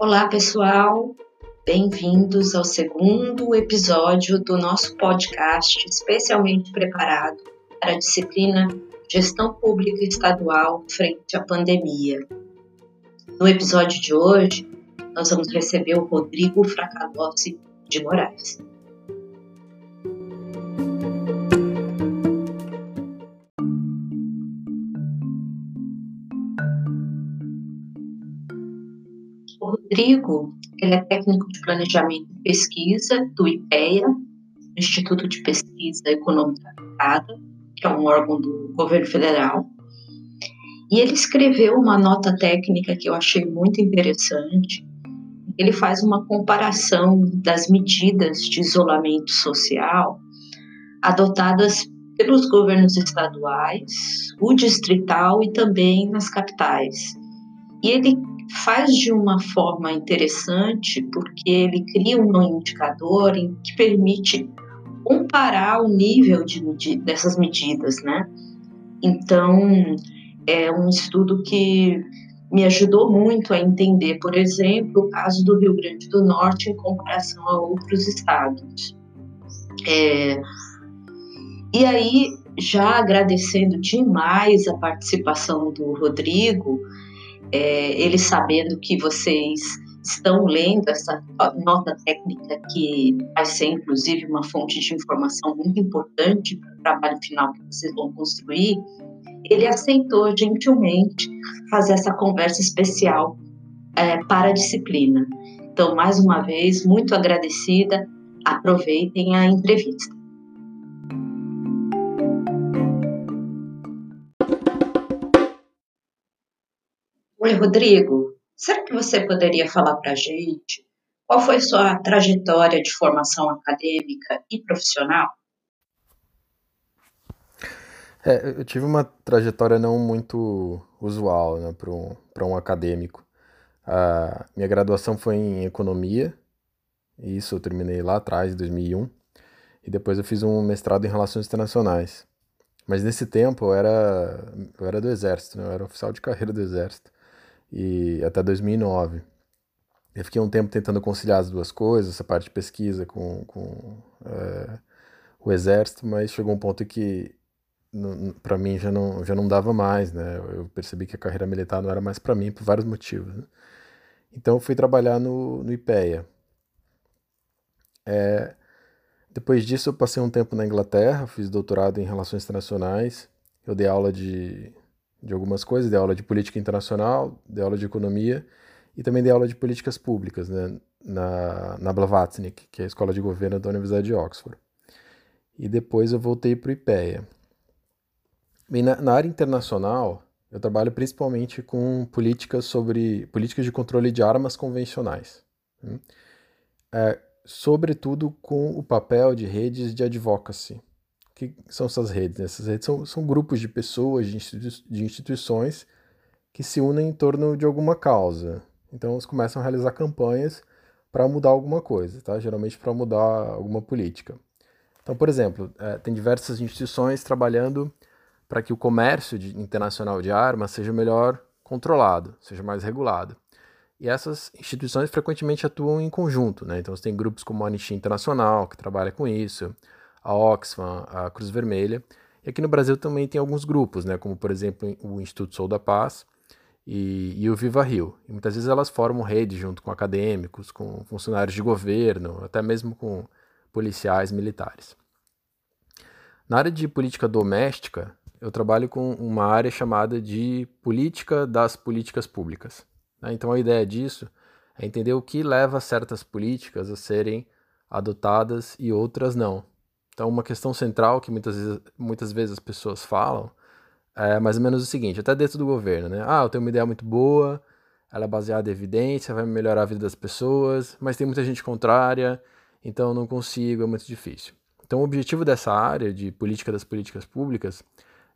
Olá, pessoal. Bem-vindos ao segundo episódio do nosso podcast especialmente preparado para a disciplina Gestão Pública Estadual frente à pandemia. No episódio de hoje, nós vamos receber o Rodrigo Fracadossi de Moraes. Rodrigo ele é técnico de planejamento e pesquisa do IPEA, Instituto de Pesquisa Econômica Aplicada, que é um órgão do governo federal. E ele escreveu uma nota técnica que eu achei muito interessante. Ele faz uma comparação das medidas de isolamento social adotadas pelos governos estaduais, o distrital e também nas capitais. E ele faz de uma forma interessante porque ele cria um indicador que permite comparar o nível de, dessas medidas, né? Então, é um estudo que me ajudou muito a entender, por exemplo, o caso do Rio Grande do Norte em comparação a outros estados. É, e aí, já agradecendo demais a participação do Rodrigo, é, ele sabendo que vocês estão lendo essa nota técnica que vai ser inclusive uma fonte de informação muito importante para o trabalho final que vocês vão construir, ele aceitou gentilmente fazer essa conversa especial é, para a disciplina. Então, mais uma vez, muito agradecida. Aproveitem a entrevista. Oi, Rodrigo. Será que você poderia falar para a gente qual foi sua trajetória de formação acadêmica e profissional? É, eu tive uma trajetória não muito usual né, para um, um acadêmico. A minha graduação foi em economia, e isso eu terminei lá atrás, em 2001, e depois eu fiz um mestrado em relações internacionais. Mas nesse tempo eu era, eu era do Exército, né, eu era oficial de carreira do Exército e até 2009. Eu fiquei um tempo tentando conciliar as duas coisas, essa parte de pesquisa com, com é, o exército, mas chegou um ponto que para mim já não, já não dava mais, né? Eu percebi que a carreira militar não era mais para mim por vários motivos. Né? Então eu fui trabalhar no, no IPEA. É, depois disso eu passei um tempo na Inglaterra, fiz doutorado em relações internacionais. Eu dei aula de de algumas coisas, dei aula de política internacional, dei aula de economia e também dei aula de políticas públicas né, na, na Blavatsky, que é a escola de governo da Universidade de Oxford. E depois eu voltei para o IPEA. Bem, na, na, área internacional, eu trabalho principalmente com políticas sobre políticas de controle de armas convencionais. Hum? É, sobretudo com o papel de redes de advocacy, que são essas redes? Essas redes são, são grupos de pessoas, de, institui de instituições que se unem em torno de alguma causa. Então eles começam a realizar campanhas para mudar alguma coisa, tá? geralmente para mudar alguma política. Então, por exemplo, é, tem diversas instituições trabalhando para que o comércio de, internacional de armas seja melhor controlado, seja mais regulado. E essas instituições frequentemente atuam em conjunto, né? Então você tem grupos como a Anistia Internacional, que trabalha com isso, a Oxfam, a Cruz Vermelha. E aqui no Brasil também tem alguns grupos, né, como por exemplo o Instituto Sou da Paz e, e o Viva Rio. E muitas vezes elas formam rede junto com acadêmicos, com funcionários de governo, até mesmo com policiais militares. Na área de política doméstica, eu trabalho com uma área chamada de política das políticas públicas. Né? Então a ideia disso é entender o que leva certas políticas a serem adotadas e outras não. Então, uma questão central que muitas vezes, muitas vezes as pessoas falam é mais ou menos o seguinte, até dentro do governo, né? Ah, eu tenho uma ideia muito boa, ela é baseada em evidência, vai melhorar a vida das pessoas, mas tem muita gente contrária, então eu não consigo, é muito difícil. Então, o objetivo dessa área de política das políticas públicas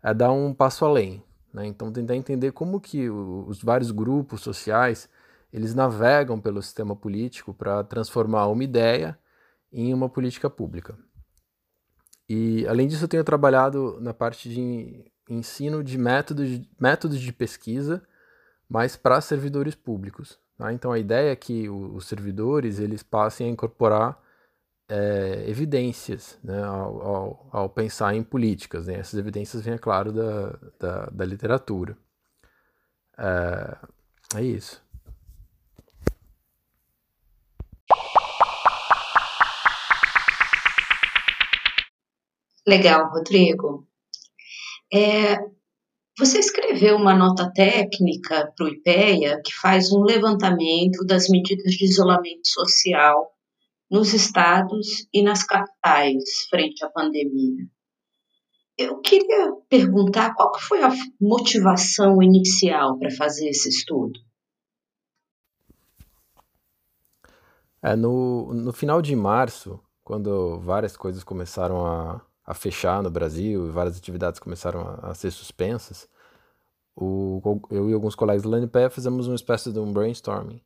é dar um passo além, né? Então, tentar entender como que os vários grupos sociais eles navegam pelo sistema político para transformar uma ideia em uma política pública. E além disso, eu tenho trabalhado na parte de ensino de métodos, métodos de pesquisa, mas para servidores públicos. Tá? Então a ideia é que os servidores eles passem a incorporar é, evidências né, ao, ao, ao, pensar em políticas. Né? Essas evidências vêm, é claro, da, da, da literatura. É, é isso. Legal, Rodrigo. É, você escreveu uma nota técnica para o IPEA que faz um levantamento das medidas de isolamento social nos estados e nas capitais frente à pandemia. Eu queria perguntar qual foi a motivação inicial para fazer esse estudo. É, no, no final de março, quando várias coisas começaram a, a fechar no Brasil e várias atividades começaram a, a ser suspensas, o, eu e alguns colegas do LANPE fizemos uma espécie de um brainstorming.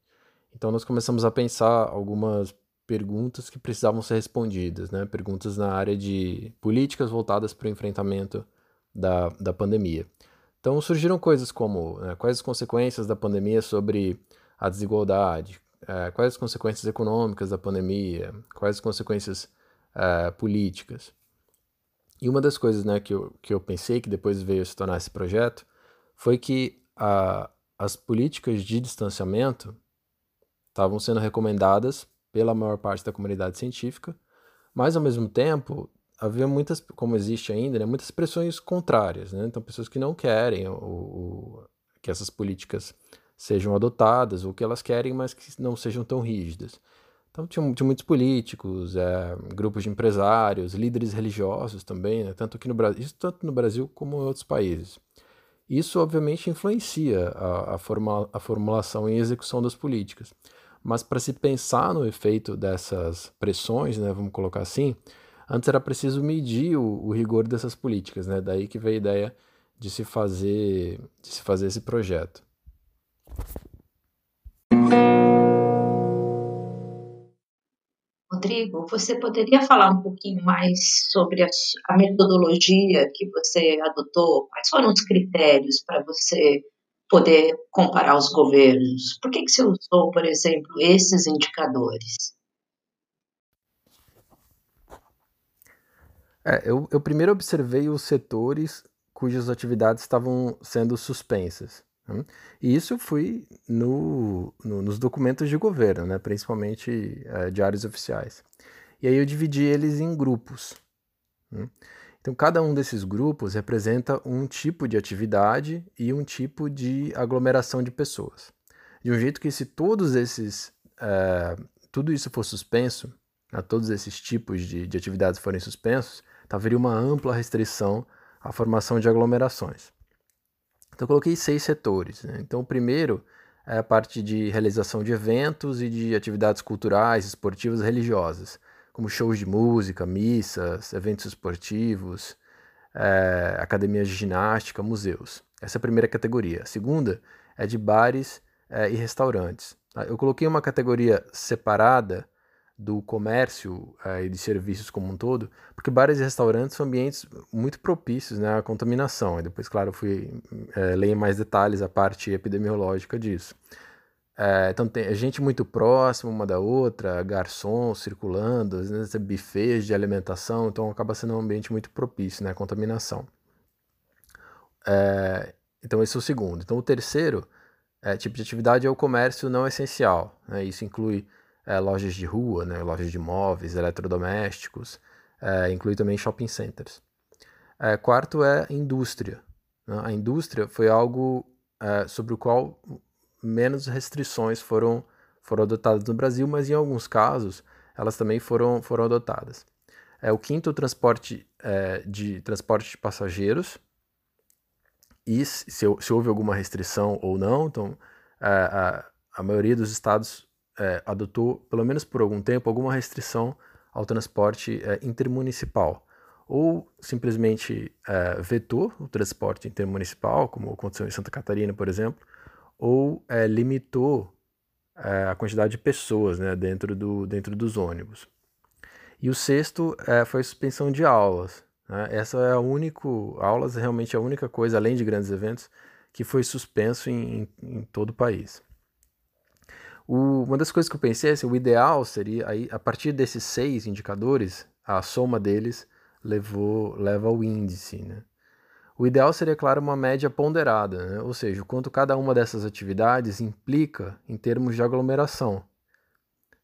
Então nós começamos a pensar algumas perguntas que precisavam ser respondidas, né? perguntas na área de políticas voltadas para o enfrentamento da, da pandemia. Então surgiram coisas como né, quais as consequências da pandemia sobre a desigualdade, é, quais as consequências econômicas da pandemia, quais as consequências é, políticas. E uma das coisas né, que, eu, que eu pensei, que depois veio se tornar esse projeto, foi que a, as políticas de distanciamento estavam sendo recomendadas pela maior parte da comunidade científica, mas ao mesmo tempo havia muitas, como existe ainda, né, muitas pressões contrárias. Né? Então, pessoas que não querem o, o, que essas políticas sejam adotadas, ou que elas querem, mas que não sejam tão rígidas. Então tinha, tinha muitos políticos, é, grupos de empresários, líderes religiosos também, né? tanto aqui no Brasil, isso tanto no Brasil como em outros países. Isso obviamente influencia a, a, forma, a formulação e execução das políticas. Mas para se pensar no efeito dessas pressões, né, vamos colocar assim, antes era preciso medir o, o rigor dessas políticas, né? Daí que veio a ideia de se fazer, de se fazer esse projeto. Rodrigo, você poderia falar um pouquinho mais sobre a, a metodologia que você adotou? Quais foram os critérios para você poder comparar os governos? Por que, que você usou, por exemplo, esses indicadores? É, eu, eu primeiro observei os setores cujas atividades estavam sendo suspensas. Né? E isso fui no, no, nos documentos de governo, né? principalmente é, diários oficiais. E aí eu dividi eles em grupos. Né? Então, cada um desses grupos representa um tipo de atividade e um tipo de aglomeração de pessoas. De um jeito que, se todos esses, é, tudo isso for suspenso, né, todos esses tipos de, de atividades forem suspensos, haveria uma ampla restrição à formação de aglomerações. Então, eu coloquei seis setores. Né? Então, o primeiro é a parte de realização de eventos e de atividades culturais, esportivas e religiosas, como shows de música, missas, eventos esportivos, é, academias de ginástica, museus. Essa é a primeira categoria. A segunda é de bares é, e restaurantes. Eu coloquei uma categoria separada do comércio eh, e de serviços como um todo, porque bares e restaurantes são ambientes muito propícios né, à contaminação. E depois, claro, fui é, ler em mais detalhes a parte epidemiológica disso. É, então tem gente muito próxima uma da outra, garçons circulando, às vezes buffets de alimentação, então acaba sendo um ambiente muito propício né, à contaminação. É, então esse é o segundo. Então o terceiro tipo de atividade é o comércio não essencial. Né, isso inclui é, lojas de rua, né, lojas de móveis, eletrodomésticos, é, inclui também shopping centers. É, quarto é indústria. Né? A indústria foi algo é, sobre o qual menos restrições foram, foram adotadas no Brasil, mas em alguns casos elas também foram, foram adotadas. É, o quinto, o transporte é, de transporte de passageiros, e se, se houve alguma restrição ou não, então é, a, a maioria dos estados é, adotou, pelo menos por algum tempo, alguma restrição ao transporte é, intermunicipal. Ou simplesmente é, vetou o transporte intermunicipal, como aconteceu em Santa Catarina, por exemplo, ou é, limitou é, a quantidade de pessoas né, dentro, do, dentro dos ônibus. E o sexto é, foi a suspensão de aulas. Né? Essa é a única, aulas é realmente a única coisa, além de grandes eventos, que foi suspenso em, em todo o país. O, uma das coisas que eu pensei é assim, o ideal seria, aí, a partir desses seis indicadores, a soma deles levou, leva ao índice. Né? O ideal seria, claro, uma média ponderada, né? ou seja, o quanto cada uma dessas atividades implica em termos de aglomeração.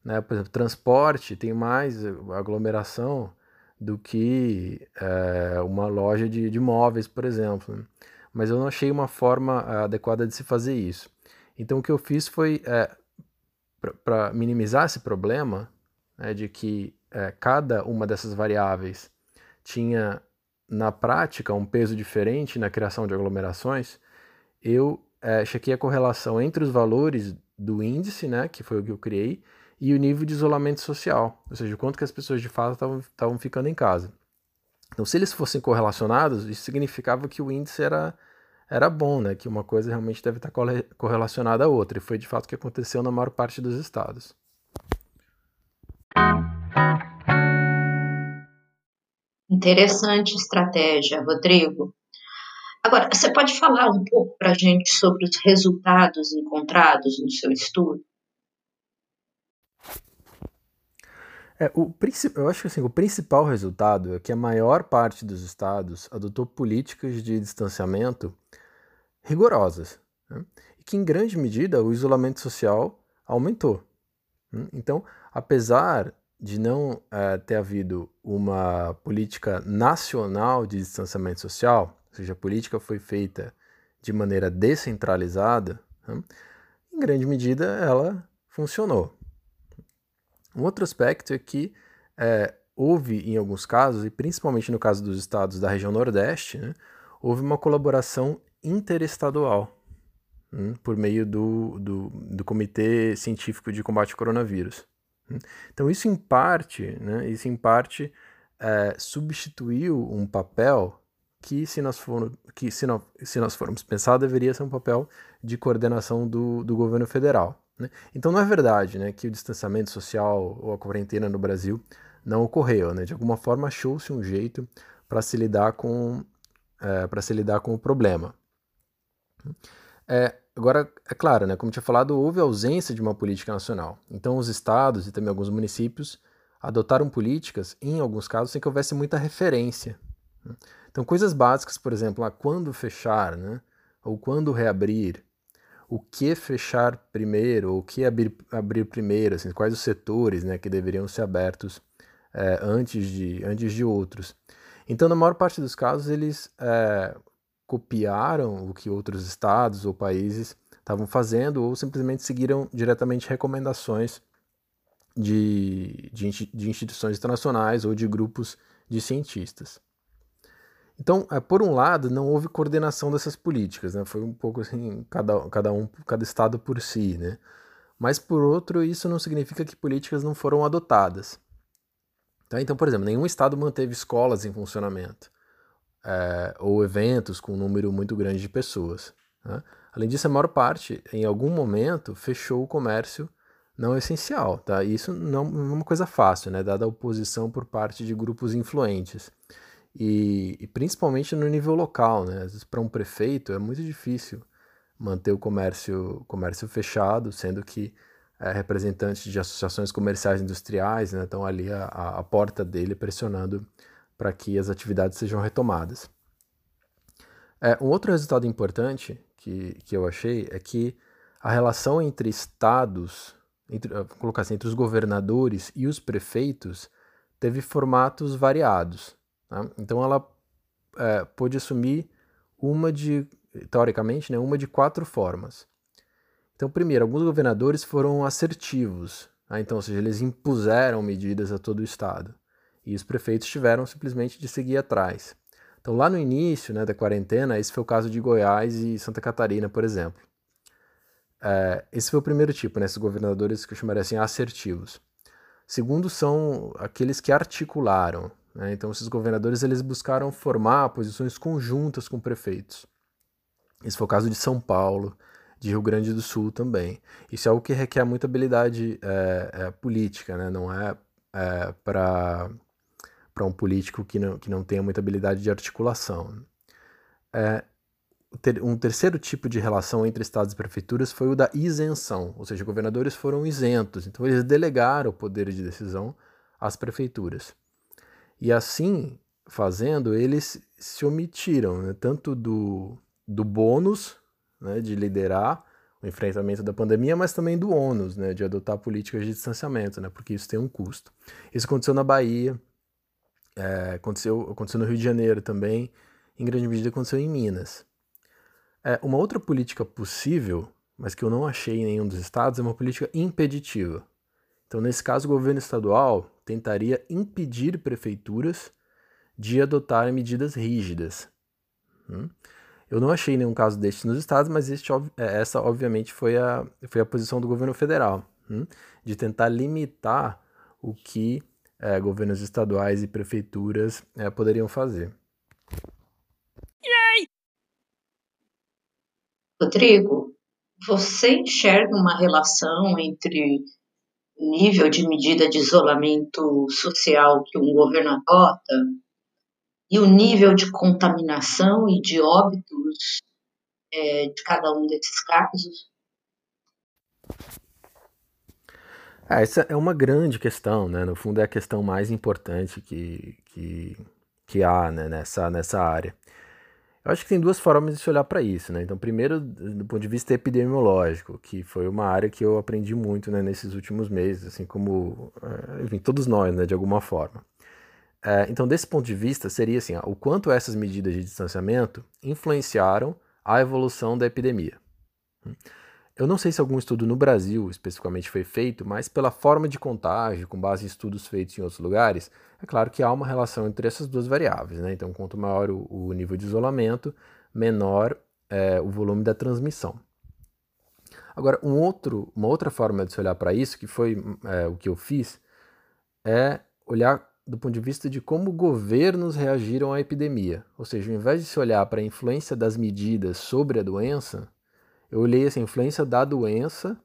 Né? Por exemplo, transporte tem mais aglomeração do que é, uma loja de, de móveis, por exemplo. Né? Mas eu não achei uma forma adequada de se fazer isso. Então o que eu fiz foi, é, para minimizar esse problema, né, de que é, cada uma dessas variáveis tinha, na prática, um peso diferente na criação de aglomerações, eu é, chequei a correlação entre os valores do índice, né, que foi o que eu criei, e o nível de isolamento social, ou seja, quanto que as pessoas de fato estavam ficando em casa. Então, se eles fossem correlacionados, isso significava que o índice era, era bom, né? que uma coisa realmente deve estar correlacionada à outra, e foi de fato o que aconteceu na maior parte dos estados. Interessante estratégia, Rodrigo. Agora, você pode falar um pouco para a gente sobre os resultados encontrados no seu estudo? É, o, eu acho que assim, o principal resultado é que a maior parte dos estados adotou políticas de distanciamento rigorosas, né? e que em grande medida o isolamento social aumentou. Né? Então, apesar de não é, ter havido uma política nacional de distanciamento social, ou seja, a política foi feita de maneira descentralizada, né? em grande medida ela funcionou. Um outro aspecto é que é, houve, em alguns casos, e principalmente no caso dos estados da região Nordeste, né, houve uma colaboração interestadual né, por meio do, do, do, Comitê Científico de Combate ao Coronavírus. Né. Então, isso em parte, né, isso em parte é, substituiu um papel que, se nós, for, que se, nós, se nós formos pensar, deveria ser um papel de coordenação do, do governo federal. Né? Então não é verdade né, que o distanciamento social ou a quarentena no Brasil não ocorreu. Né? De alguma forma achou-se um jeito para se lidar com é, para se lidar com o problema. É, agora, é claro, né, como tinha falado, houve ausência de uma política nacional. Então os estados e também alguns municípios adotaram políticas, em alguns casos, sem que houvesse muita referência. Né? Então coisas básicas, por exemplo, a quando fechar, né, ou quando reabrir, o que fechar primeiro, o que abrir, abrir primeiro, assim, quais os setores né, que deveriam ser abertos é, antes, de, antes de outros. Então, na maior parte dos casos, eles é, copiaram o que outros estados ou países estavam fazendo ou simplesmente seguiram diretamente recomendações de, de, de instituições internacionais ou de grupos de cientistas. Então, é, por um lado, não houve coordenação dessas políticas, né? Foi um pouco assim, cada, cada um, cada estado por si, né? Mas por outro, isso não significa que políticas não foram adotadas. Tá? Então, por exemplo, nenhum estado manteve escolas em funcionamento é, ou eventos com um número muito grande de pessoas. Né? Além disso, a maior parte, em algum momento, fechou o comércio não essencial. Tá? E isso não, é uma coisa fácil, né? dada a oposição por parte de grupos influentes. E, e principalmente no nível local, né? Para um prefeito é muito difícil manter o comércio, comércio fechado, sendo que é, representantes de associações comerciais industriais né, estão ali à, à porta dele pressionando para que as atividades sejam retomadas. É, um outro resultado importante que, que eu achei é que a relação entre estados, entre, colocar assim, entre os governadores e os prefeitos, teve formatos variados. Tá? Então ela é, pôde assumir uma de, teoricamente, né, uma de quatro formas. Então, primeiro, alguns governadores foram assertivos, tá? então, ou seja, eles impuseram medidas a todo o Estado. E os prefeitos tiveram simplesmente de seguir atrás. Então, lá no início né, da quarentena, esse foi o caso de Goiás e Santa Catarina, por exemplo. É, esse foi o primeiro tipo, né, esses governadores que eu chamaria assim assertivos. Segundo, são aqueles que articularam, né? Então, esses governadores eles buscaram formar posições conjuntas com prefeitos. Esse foi o caso de São Paulo, de Rio Grande do Sul também. Isso é algo que requer muita habilidade é, é, política, né? não é, é para um político que não, que não tenha muita habilidade de articulação. É, o ter, um terceiro tipo de relação entre estados e prefeituras foi o da isenção, ou seja, governadores foram isentos, então eles delegaram o poder de decisão às prefeituras. E assim, fazendo, eles se omitiram, né, tanto do, do bônus né, de liderar o enfrentamento da pandemia, mas também do ônus né, de adotar políticas de distanciamento, né, porque isso tem um custo. Isso aconteceu na Bahia, é, aconteceu, aconteceu no Rio de Janeiro também, em grande medida aconteceu em Minas. É, uma outra política possível, mas que eu não achei em nenhum dos estados, é uma política impeditiva. Então, nesse caso, o governo estadual tentaria impedir prefeituras de adotarem medidas rígidas. Hum? Eu não achei nenhum caso deste nos estados, mas este, é, essa, obviamente, foi a, foi a posição do governo federal, hum? de tentar limitar o que é, governos estaduais e prefeituras é, poderiam fazer. Rodrigo, você enxerga uma relação entre o nível de medida de isolamento social que um governo adota e o nível de contaminação e de óbitos é, de cada um desses casos? Ah, essa é uma grande questão, né? No fundo, é a questão mais importante que, que, que há né? nessa, nessa área. Eu acho que tem duas formas de se olhar para isso, né? Então, primeiro, do ponto de vista epidemiológico, que foi uma área que eu aprendi muito né, nesses últimos meses, assim como, eh, enfim, todos nós, né, de alguma forma. É, então, desse ponto de vista, seria assim, o quanto essas medidas de distanciamento influenciaram a evolução da epidemia. Eu não sei se algum estudo no Brasil especificamente foi feito, mas pela forma de contágio, com base em estudos feitos em outros lugares, é claro que há uma relação entre essas duas variáveis. Né? Então, quanto maior o, o nível de isolamento, menor é, o volume da transmissão. Agora, um outro, uma outra forma de se olhar para isso, que foi é, o que eu fiz, é olhar do ponto de vista de como governos reagiram à epidemia. Ou seja, ao invés de se olhar para a influência das medidas sobre a doença, eu olhei essa influência da doença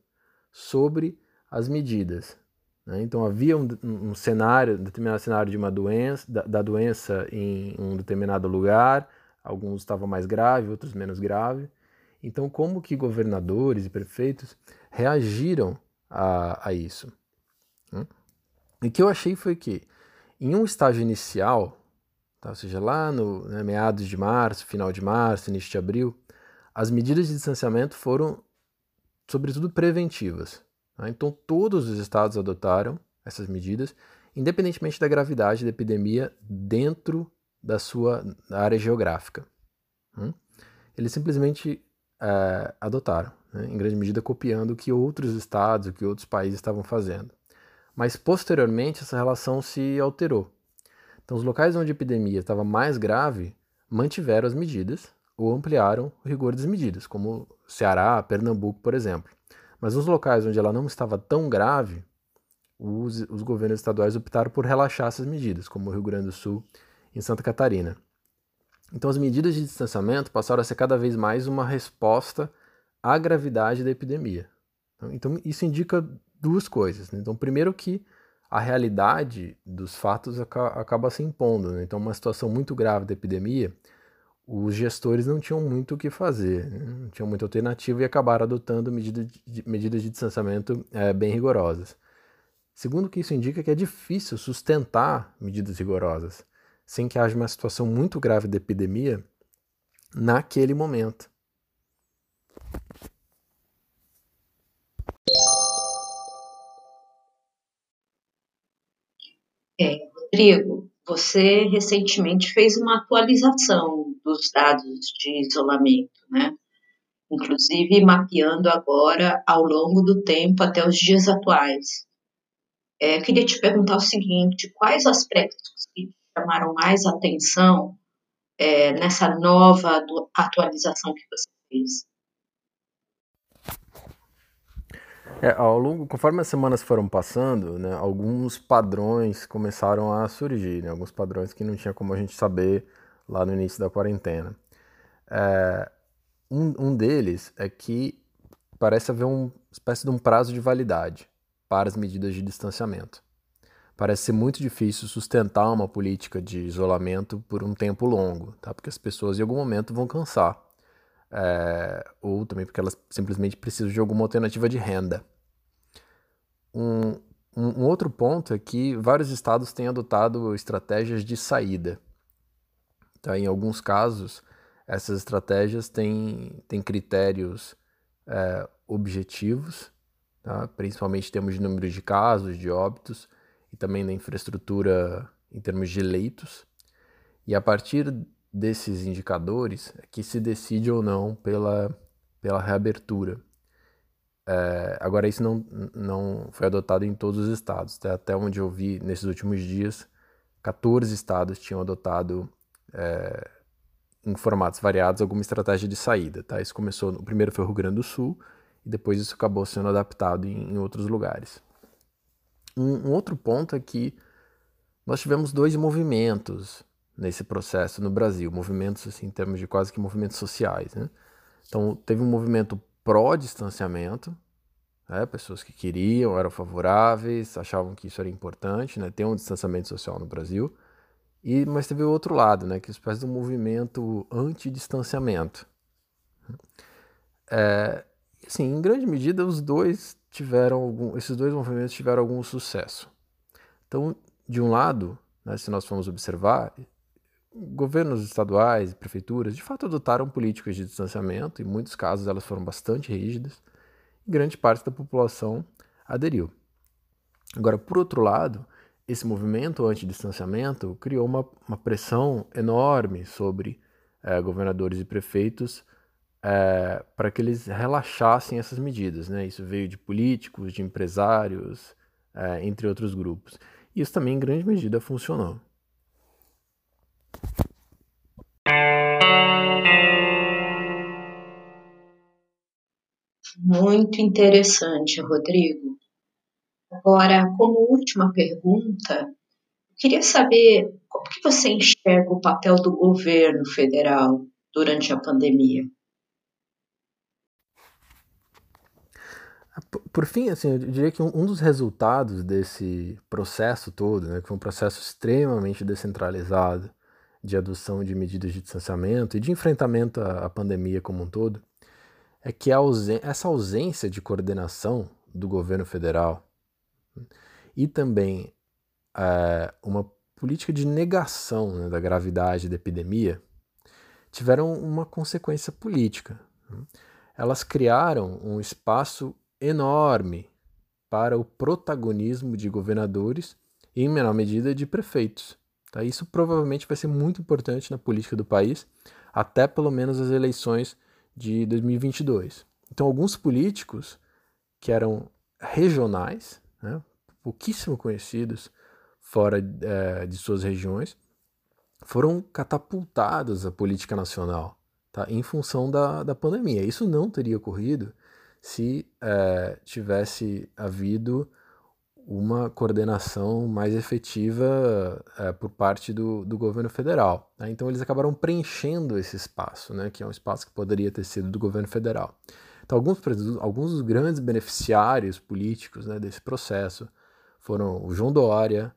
sobre as medidas. Né? Então havia um, um, cenário, um determinado cenário de uma doença, da, da, doença em um determinado lugar, alguns estavam mais grave, outros menos grave. Então como que governadores e prefeitos reagiram a, a isso? Né? E o que eu achei foi que em um estágio inicial, tá? ou seja, lá no né, meados de março, final de março, início de abril, as medidas de distanciamento foram, sobretudo, preventivas. Tá? Então, todos os estados adotaram essas medidas, independentemente da gravidade da epidemia dentro da sua área geográfica. Hum? Eles simplesmente é, adotaram, né? em grande medida copiando o que outros estados, o que outros países estavam fazendo. Mas posteriormente essa relação se alterou. Então, os locais onde a epidemia estava mais grave mantiveram as medidas, ou ampliaram o rigor das medidas, como Ceará, Pernambuco, por exemplo. Mas nos locais onde ela não estava tão grave, os, os governos estaduais optaram por relaxar essas medidas, como o Rio Grande do Sul e Santa Catarina. Então, as medidas de distanciamento passaram a ser cada vez mais uma resposta à gravidade da epidemia. Então, isso indica duas coisas. Né? Então, primeiro que a realidade dos fatos acaba se impondo. Né? Então, uma situação muito grave da epidemia os gestores não tinham muito o que fazer, né? não tinham muita alternativa e acabaram adotando medidas de, medidas de distanciamento é, bem rigorosas. Segundo que isso indica que é difícil sustentar medidas rigorosas sem que haja uma situação muito grave de epidemia naquele momento. É, Rodrigo, você recentemente fez uma atualização dos dados de isolamento, né? Inclusive mapeando agora ao longo do tempo até os dias atuais. É, queria te perguntar o seguinte: quais aspectos que chamaram mais atenção é, nessa nova atualização que você fez? É, ao longo, conforme as semanas foram passando, né, alguns padrões começaram a surgir, né, alguns padrões que não tinha como a gente saber lá no início da quarentena. É, um, um deles é que parece haver uma espécie de um prazo de validade para as medidas de distanciamento. Parece ser muito difícil sustentar uma política de isolamento por um tempo longo, tá? porque as pessoas em algum momento vão cansar é, ou também porque elas simplesmente precisam de alguma alternativa de renda. Um, um, um outro ponto é que vários estados têm adotado estratégias de saída. Tá? Em alguns casos, essas estratégias têm, têm critérios é, objetivos, tá? principalmente em termos de número de casos, de óbitos, e também na infraestrutura em termos de leitos. E a partir desses indicadores é que se decide ou não pela, pela reabertura. É, agora, isso não, não foi adotado em todos os estados. Tá? Até onde eu vi nesses últimos dias, 14 estados tinham adotado, é, em formatos variados, alguma estratégia de saída. Tá? Isso começou, o primeiro foi o Rio Grande do Sul, e depois isso acabou sendo adaptado em, em outros lugares. Um, um outro ponto é que nós tivemos dois movimentos nesse processo no Brasil, movimentos assim, em termos de quase que movimentos sociais. Né? Então, teve um movimento pró-distanciamento, né? pessoas que queriam, eram favoráveis, achavam que isso era importante, né? ter um distanciamento social no Brasil. E, mas teve o outro lado, né? que é espécie de um movimento anti-distanciamento. É, assim, em grande medida, os dois tiveram algum, esses dois movimentos tiveram algum sucesso. Então, de um lado, né, se nós formos observar, governos estaduais e prefeituras de fato adotaram políticas de distanciamento, em muitos casos elas foram bastante rígidas, e grande parte da população aderiu. Agora, por outro lado, esse movimento anti-distanciamento criou uma, uma pressão enorme sobre é, governadores e prefeitos é, para que eles relaxassem essas medidas. Né? Isso veio de políticos, de empresários, é, entre outros grupos. Isso também, em grande medida, funcionou. Muito interessante, Rodrigo. Agora, como última pergunta, queria saber como que você enxerga o papel do governo federal durante a pandemia? Por fim, assim, eu diria que um, dos resultados desse processo todo, né, que foi um processo extremamente descentralizado de adoção de medidas de distanciamento e de enfrentamento à pandemia como um todo, é que essa ausência de coordenação do governo federal e também é, uma política de negação né, da gravidade da epidemia tiveram uma consequência política. Elas criaram um espaço enorme para o protagonismo de governadores e, em menor medida, de prefeitos. Tá? Isso provavelmente vai ser muito importante na política do país, até pelo menos as eleições de 2022. Então, alguns políticos que eram regionais, né, pouquíssimo conhecidos fora é, de suas regiões, foram catapultados à política nacional tá, em função da, da pandemia. Isso não teria ocorrido se é, tivesse havido uma coordenação mais efetiva é, por parte do, do governo federal. Né? Então eles acabaram preenchendo esse espaço, né? que é um espaço que poderia ter sido do governo federal. Então alguns, alguns dos grandes beneficiários políticos né, desse processo foram o João Dória,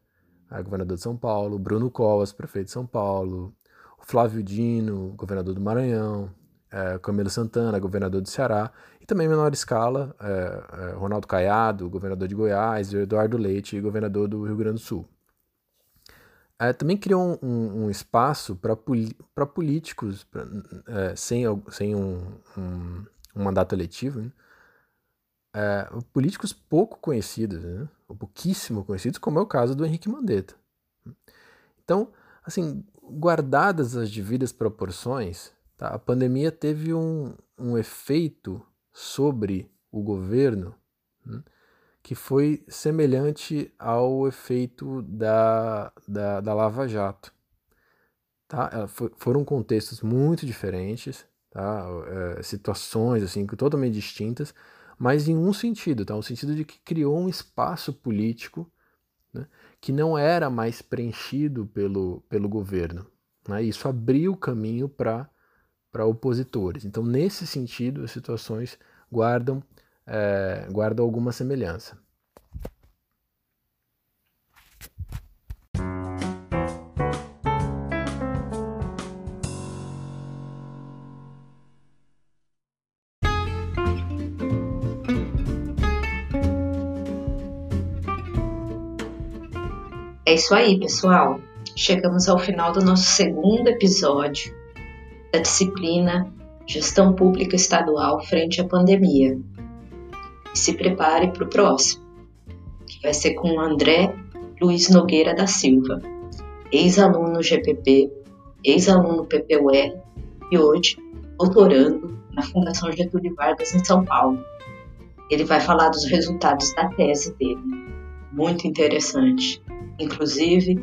governador de São Paulo, Bruno Covas, prefeito de São Paulo, o Flávio Dino, governador do Maranhão, é, Camilo Santana, governador do Ceará, e também em menor escala, é, é, Ronaldo Caiado, governador de Goiás, e Eduardo Leite, governador do Rio Grande do Sul. É, também criou um, um, espaço para políticos pra, é, sem, sem um, um, mandato eletivo, né? É, políticos pouco conhecidos, né? ou pouquíssimo conhecidos, como é o caso do Henrique Mandetta. Então, assim, guardadas as devidas proporções, Tá? A pandemia teve um, um efeito sobre o governo né, que foi semelhante ao efeito da, da, da Lava Jato. Tá? Foram contextos muito diferentes, tá? É, situações assim totalmente distintas, mas em um sentido, tá? o sentido de que criou um espaço político né, que não era mais preenchido pelo, pelo governo. Né? Isso abriu o caminho para para opositores. Então, nesse sentido, as situações guardam, é, guardam alguma semelhança. É isso aí, pessoal. Chegamos ao final do nosso segundo episódio da disciplina Gestão Pública Estadual frente à pandemia. Se prepare para o próximo, que vai ser com André Luiz Nogueira da Silva, ex-aluno GPP, ex-aluno PPUE e hoje doutorando na Fundação Getúlio Vargas em São Paulo. Ele vai falar dos resultados da tese dele. Muito interessante. Inclusive,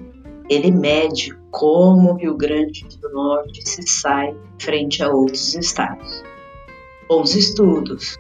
ele mede como o Rio Grande do Norte se sai frente a outros estados. Bons estudos!